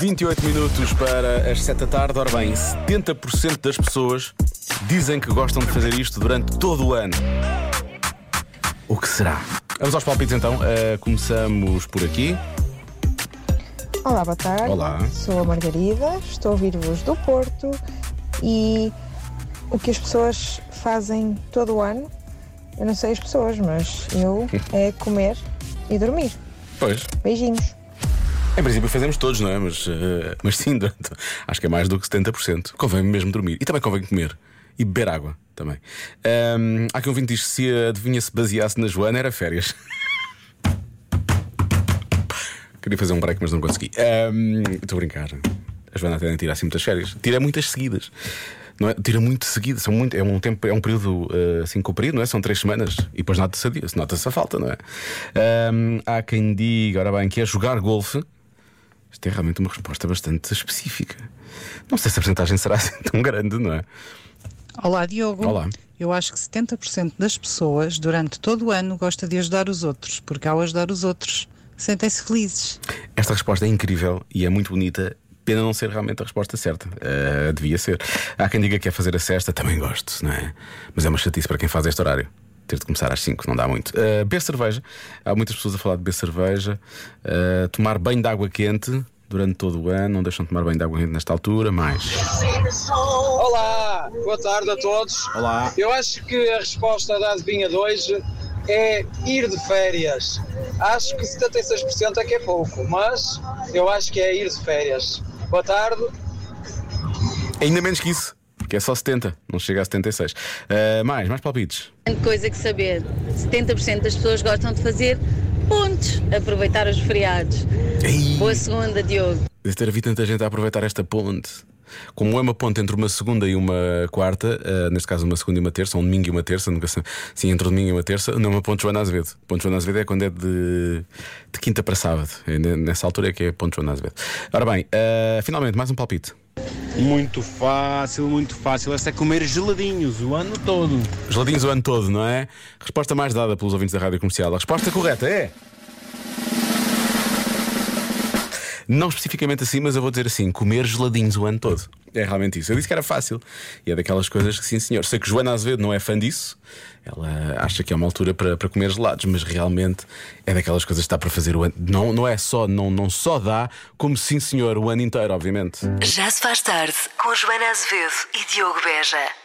28 minutos para as 7 da tarde. Ora bem, 70% das pessoas dizem que gostam de fazer isto durante todo o ano. O que será? Vamos aos palpites então. Uh, começamos por aqui. Olá, boa tarde. Olá. Sou a Margarida, estou a ouvir-vos do Porto e o que as pessoas fazem todo o ano, eu não sei as pessoas, mas eu é comer e dormir. Pois. Beijinhos. Em princípio fazemos todos, não é? Mas, uh, mas sim, durante- acho que é mais do que 70%. Convém mesmo dormir. E também convém comer. E beber água também. Ahm, há aqui um vinte diz que se a adivinha se baseasse na Joana era férias. Queria fazer um break, mas não consegui. Estou a brincar. A Joana até nem tira assim muitas férias. Tira muitas seguidas. Não é? Tira muito seguidas. São muito, é um tempo, é um período eh, assim comprido, não é? São três semanas. E depois nota-se a, nota a falta, não é? Ahm, há quem diga, ora bem, que é jogar golfe. Isto é realmente uma resposta bastante específica. Não sei se a porcentagem será assim tão grande, não é? Olá, Diogo. Olá. Eu acho que 70% das pessoas, durante todo o ano, gosta de ajudar os outros, porque ao ajudar os outros, sentem-se felizes. Esta resposta é incrível e é muito bonita. Pena não ser realmente a resposta certa. Eh, devia ser. Há quem diga que é fazer a cesta, também gosto, não é? Mas é uma chatice para quem faz este horário. Ter de começar às 5, não dá muito. Uh, beber cerveja. Há muitas pessoas a falar de beber cerveja. Uh, tomar banho de água quente durante todo o ano. Não deixam de tomar banho de água quente nesta altura. Mais. Olá, boa tarde a todos. Olá. Eu acho que a resposta da adivinha de hoje é ir de férias. Acho que 76% é que é pouco, mas eu acho que é ir de férias. Boa tarde. Ainda menos que isso. Porque é só 70, não chega a 76. Uh, mais, mais palpites. Coisa que saber. 70% das pessoas gostam de fazer pontes, aproveitar os feriados. Ei, Boa segunda, Diogo. deve ter havido tanta gente a aproveitar esta ponte. Como é uma ponte entre uma segunda e uma quarta, uh, neste caso uma segunda e uma terça, um domingo e uma terça, nunca sei. Sim, entre o domingo e uma terça, não é uma ponte Joana Azevedo. Ponte Joana Azevedo é quando é de, de quinta para sábado. É ne- nessa altura é que é ponte Joana Azevedo. Ora bem, uh, finalmente, mais um palpite. Muito fácil, muito fácil. Esta é comer geladinhos o ano todo. Geladinhos o ano todo, não é? Resposta mais dada pelos ouvintes da rádio comercial. A resposta correta é. Não especificamente assim, mas eu vou dizer assim: comer geladinhos o ano todo. É realmente isso. Eu disse que era fácil. E é daquelas coisas que, sim, senhor. Sei que Joana Azevedo não é fã disso. Ela acha que é uma altura para, para comer gelados, mas realmente é daquelas coisas que está para fazer o ano. Não, não é só, não, não só dá, como sim, senhor, o ano inteiro, obviamente. Já se faz tarde com Joana Azevedo e Diogo Beja.